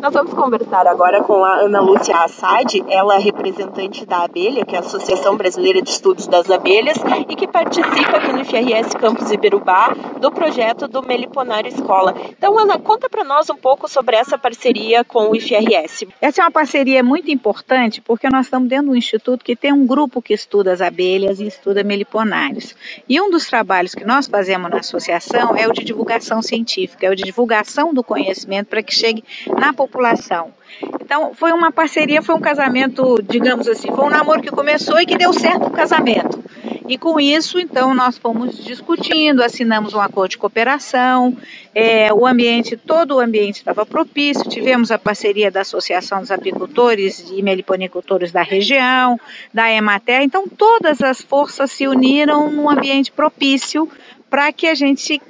Nós vamos conversar agora com a Ana Lúcia Assad, ela é representante da Abelha, que é a Associação Brasileira de Estudos das Abelhas, e que participa aqui no FRS Campus Iberubá do projeto do Meliponário Escola. Então, Ana, conta para nós um pouco sobre essa parceria com o IFRS. Essa é uma parceria muito importante porque nós estamos dentro de um instituto que tem um grupo que estuda as abelhas e estuda meliponários. E um dos trabalhos que nós fazemos na associação é o de divulgação científica, é o de divulgação do conhecimento para que chegue na população população. Então, foi uma parceria, foi um casamento, digamos assim, foi um namoro que começou e que deu certo o casamento. E com isso, então, nós fomos discutindo, assinamos um acordo de cooperação, é, o ambiente, todo o ambiente estava propício, tivemos a parceria da Associação dos Apicultores e Meliponicultores da região, da Emater, então todas as forças se uniram num ambiente propício para que a gente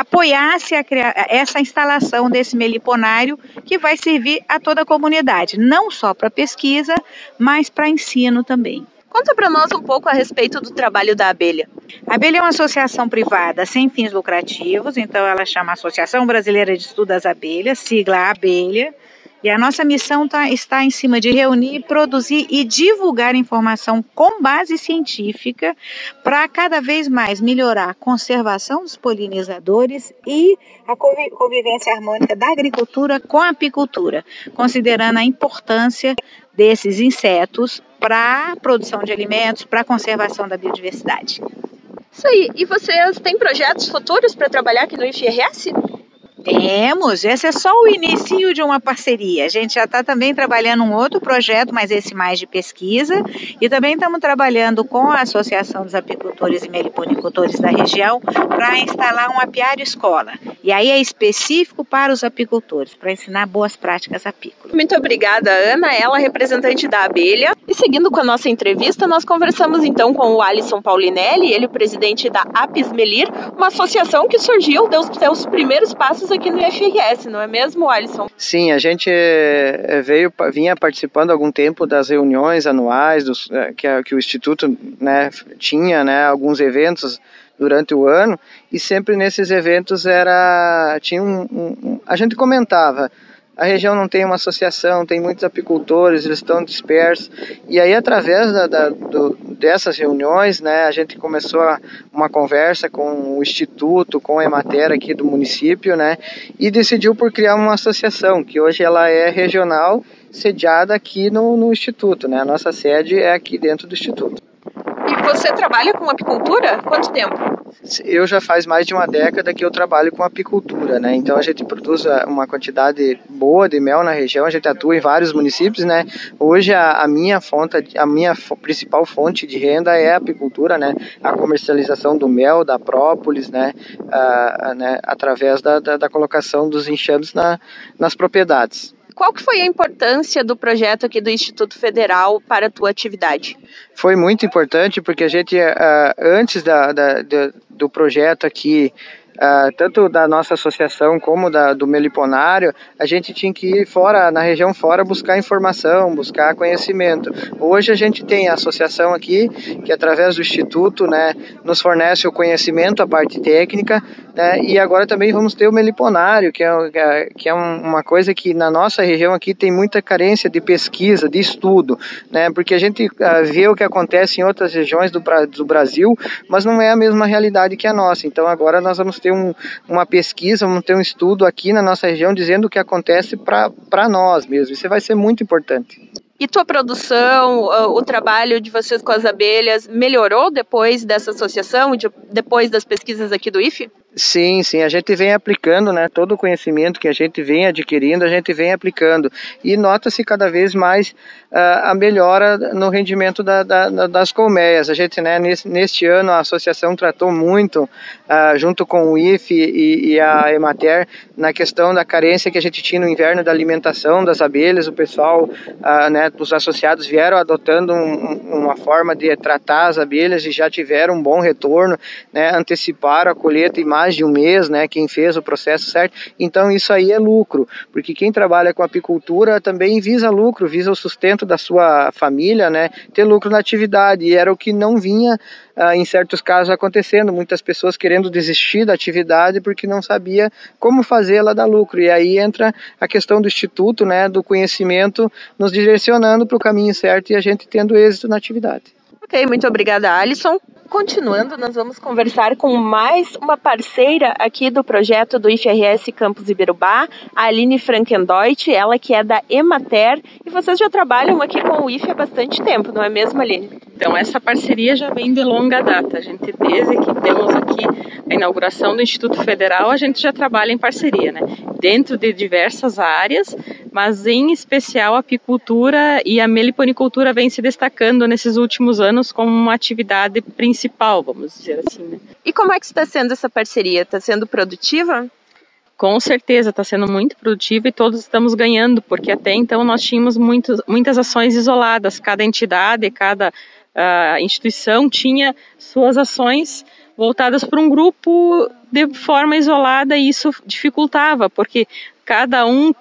apoiasse a, essa instalação desse meliponário que vai servir a toda a comunidade, não só para pesquisa, mas para ensino também. Conta para nós um pouco a respeito do trabalho da abelha. A abelha é uma associação privada sem fins lucrativos, então ela chama Associação Brasileira de Estudo das Abelhas, sigla Abelha. E a nossa missão tá, está em cima de reunir, produzir e divulgar informação com base científica para cada vez mais melhorar a conservação dos polinizadores e a convivência harmônica da agricultura com a apicultura, considerando a importância desses insetos para a produção de alimentos, para a conservação da biodiversidade. Isso aí. E vocês têm projetos futuros para trabalhar aqui no IFRS? Temos, esse é só o início de uma parceria. A gente já está também trabalhando um outro projeto, mas esse mais de pesquisa, e também estamos trabalhando com a Associação dos Apicultores e Meliponicultores da região para instalar um apiário escola. E aí é específico para os apicultores, para ensinar boas práticas apícolas. Muito obrigada, Ana, ela representante da abelha. E seguindo com a nossa entrevista, nós conversamos então com o Alisson Paulinelli, ele é presidente da Apis Melir, uma associação que surgiu, deu os seus primeiros passos aqui no IFRS, não é mesmo, Alisson? Sim, a gente eh, veio, vinha participando há algum tempo das reuniões anuais dos, eh, que, que o Instituto né, tinha, né, alguns eventos durante o ano, e sempre nesses eventos era tinha um, um, a gente comentava a região não tem uma associação, tem muitos apicultores, eles estão dispersos. E aí, através da, da, do, dessas reuniões, né, a gente começou uma conversa com o Instituto, com a Emater aqui do município, né, e decidiu por criar uma associação, que hoje ela é regional, sediada aqui no, no Instituto. Né, a nossa sede é aqui dentro do Instituto. E você trabalha com apicultura? Quanto tempo? Eu já faz mais de uma década que eu trabalho com apicultura, né? Então a gente produz ah, uma quantidade boa de mel na região, a gente atua em vários municípios, né? Hoje a, a minha fonte, a minha principal fonte de renda é a apicultura, né? A comercialização do mel, da própolis, né? Ah, né? Através da, da, da, colocação dos enxames na, nas propriedades qual que foi a importância do projeto aqui do Instituto Federal para a tua atividade? Foi muito importante porque a gente, uh, antes da, da, do projeto aqui uh, tanto da nossa associação como da, do Meliponário, a gente tinha que ir fora, na região fora, buscar informação, buscar conhecimento. Hoje a gente tem a associação aqui, que através do Instituto né, nos fornece o conhecimento, a parte técnica, né, e agora também vamos ter o Meliponário, que é, que é uma coisa que na nossa região aqui tem muita carência de pesquisa, de estudo, né, porque a gente uh, vê o que acontece em outras regiões do, do Brasil, mas não é a mesma realidade que a nossa. Então agora nós vamos ter ter um, uma pesquisa, vamos ter um estudo aqui na nossa região dizendo o que acontece para nós mesmo. Isso vai ser muito importante. E tua produção, o trabalho de vocês com as abelhas melhorou depois dessa associação, depois das pesquisas aqui do IFE? Sim, sim, a gente vem aplicando, né? Todo o conhecimento que a gente vem adquirindo, a gente vem aplicando. E nota-se cada vez mais uh, a melhora no rendimento da, da, das colmeias. A gente, né, nesse, neste ano, a associação tratou muito, uh, junto com o IFE e, e, a Emater, na questão da carência que a gente tinha no inverno da alimentação das abelhas. O pessoal, uh, né, os associados vieram adotando um, uma forma de tratar as abelhas e já tiveram um bom retorno, né? Anteciparam a colheita e mais mais de um mês, né, quem fez o processo certo. Então isso aí é lucro, porque quem trabalha com apicultura também visa lucro, visa o sustento da sua família, né, ter lucro na atividade. E era o que não vinha ah, em certos casos acontecendo, muitas pessoas querendo desistir da atividade porque não sabia como fazê-la dar lucro. E aí entra a questão do instituto, né, do conhecimento, nos direcionando para o caminho certo e a gente tendo êxito na atividade. Ok, muito obrigada, Alisson. Continuando, nós vamos conversar com mais uma parceira aqui do projeto do IFRS Campus Ibirubá, a Aline Frankendeut, ela que é da Emater, e vocês já trabalham aqui com o IF há bastante tempo, não é mesmo, Aline? Então, essa parceria já vem de longa data. A gente, desde que temos aqui a inauguração do Instituto Federal, a gente já trabalha em parceria, né? Dentro de diversas áreas, mas em especial a apicultura e a meliponicultura vem se destacando nesses últimos anos como uma atividade principal vamos dizer assim. Né? E como é que está sendo essa parceria? Está sendo produtiva? Com certeza, está sendo muito produtiva e todos estamos ganhando, porque até então nós tínhamos muitos, muitas ações isoladas, cada entidade, cada uh, instituição tinha suas ações voltadas para um grupo de forma isolada e isso dificultava, porque cada um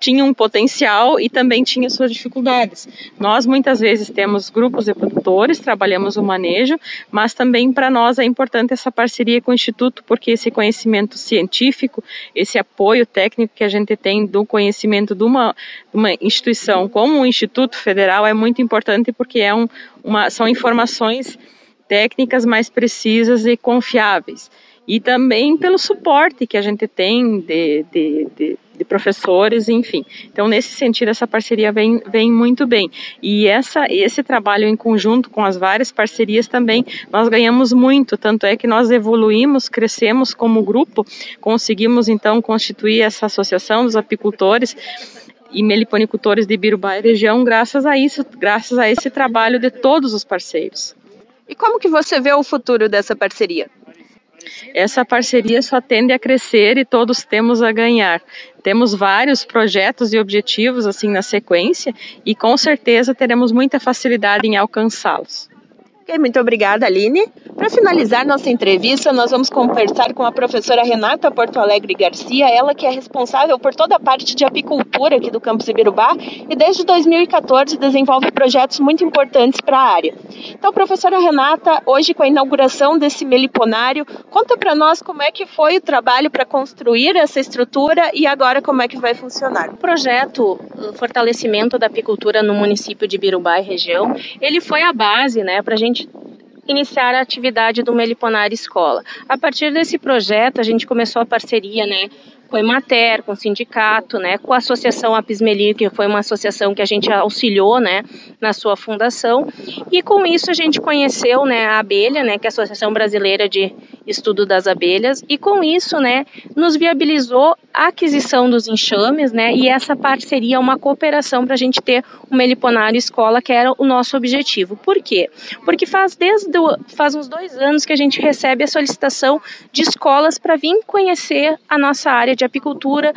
tinha um potencial e também tinha suas dificuldades. Nós muitas vezes temos grupos de produtores, trabalhamos o manejo, mas também para nós é importante essa parceria com o Instituto, porque esse conhecimento científico, esse apoio técnico que a gente tem do conhecimento de uma, uma instituição como o Instituto Federal é muito importante porque é um, uma, são informações técnicas mais precisas e confiáveis. E também pelo suporte que a gente tem de, de, de de professores, enfim. Então, nesse sentido, essa parceria vem, vem muito bem. E essa, esse trabalho em conjunto com as várias parcerias também, nós ganhamos muito, tanto é que nós evoluímos, crescemos como grupo, conseguimos então constituir essa associação dos apicultores e meliponicultores de Birubá e região graças a isso, graças a esse trabalho de todos os parceiros. E como que você vê o futuro dessa parceria? Essa parceria só tende a crescer e todos temos a ganhar. Temos vários projetos e objetivos assim na sequência e com certeza teremos muita facilidade em alcançá-los. Muito obrigada, Aline. Para finalizar nossa entrevista, nós vamos conversar com a professora Renata Porto Alegre Garcia, ela que é responsável por toda a parte de apicultura aqui do campus Ibirubá e desde 2014 desenvolve projetos muito importantes para a área. Então, professora Renata, hoje com a inauguração desse meliponário, conta para nós como é que foi o trabalho para construir essa estrutura e agora como é que vai funcionar. O projeto Fortalecimento da Apicultura no município de Ibirubá e região, ele foi a base, né, para a gente iniciar a atividade do Meliponar Escola. A partir desse projeto, a gente começou a parceria, né, com a Emater, com o sindicato, né, com a Associação Apismeli, que foi uma associação que a gente auxiliou, né, na sua fundação. E com isso a gente conheceu, né, a abelha, né, que é a Associação Brasileira de Estudo das Abelhas, e com isso, né, nos viabilizou a aquisição dos enxames, né, e essa parceria, uma cooperação para a gente ter uma Meliponário Escola, que era o nosso objetivo. Por quê? Porque faz desde faz uns dois anos que a gente recebe a solicitação de escolas para vir conhecer a nossa área de apicultura,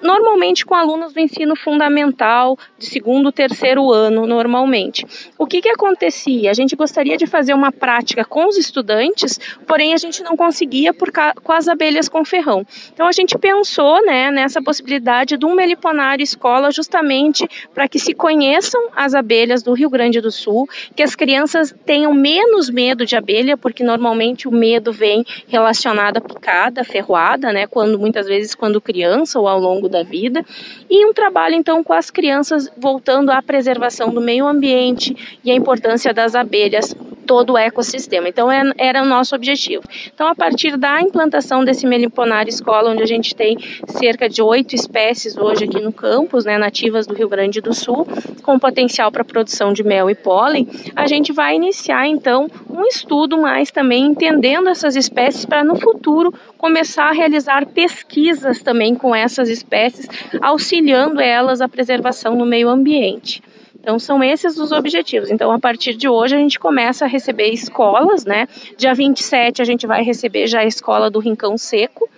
normalmente com alunos do ensino fundamental, de segundo, terceiro ano, normalmente. O que, que acontecia? A gente gostaria de fazer uma prática com os estudantes, porém a gente não conseguia por com as abelhas com ferrão. Então a gente pensou né, nessa possibilidade de um meliponário escola justamente para que se conheçam as abelhas do Rio Grande do Sul, que as crianças tenham menos medo de abelha, porque normalmente o medo vem relacionado à picada, ferroada, né, quando muitas vezes quando criança ou ao longo longo da vida, e um trabalho então com as crianças voltando à preservação do meio ambiente e a importância das abelhas todo o ecossistema. Então, é, era o nosso objetivo. Então, a partir da implantação desse meliponário escola, onde a gente tem cerca de oito espécies hoje aqui no campus, né, nativas do Rio Grande do Sul, com potencial para produção de mel e pólen, a gente vai iniciar, então, um estudo mais também entendendo essas espécies para no futuro começar a realizar pesquisas também com essas espécies, auxiliando elas à preservação no meio ambiente. Então são esses os objetivos. Então a partir de hoje a gente começa a receber escolas, né? Dia 27 a gente vai receber já a escola do Rincão Seco,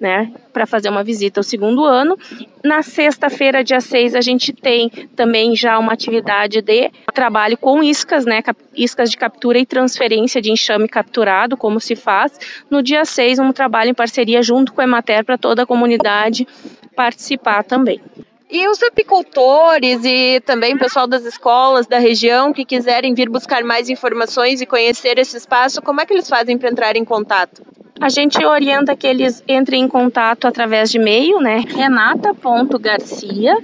né, para fazer uma visita ao segundo ano. Na sexta-feira, dia 6, a gente tem também já uma atividade de trabalho com iscas, né, iscas de captura e transferência de enxame capturado, como se faz. No dia 6, um trabalho em parceria junto com a Emater para toda a comunidade participar também. E os apicultores e também o pessoal das escolas da região que quiserem vir buscar mais informações e conhecer esse espaço, como é que eles fazem para entrar em contato? A gente orienta que eles entrem em contato através de e-mail, né? renata.garcia.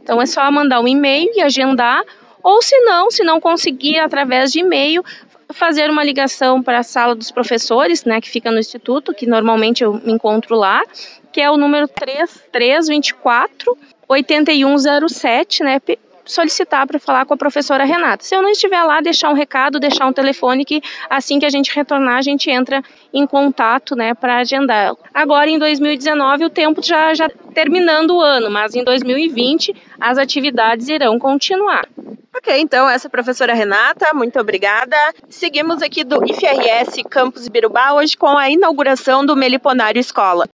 Então é só mandar um e-mail e agendar, ou se não, se não conseguir através de e-mail, fazer uma ligação para a sala dos professores, né, que fica no instituto, que normalmente eu me encontro lá, que é o número 3324 8107, né, solicitar para falar com a professora Renata. Se eu não estiver lá, deixar um recado, deixar um telefone que assim que a gente retornar, a gente entra em contato, né, para agendar. Agora em 2019 o tempo já já terminando o ano, mas em 2020 as atividades irão continuar. Ok, então essa é a professora Renata, muito obrigada. Seguimos aqui do IFRS Campus Birubá hoje com a inauguração do Meliponário Escola.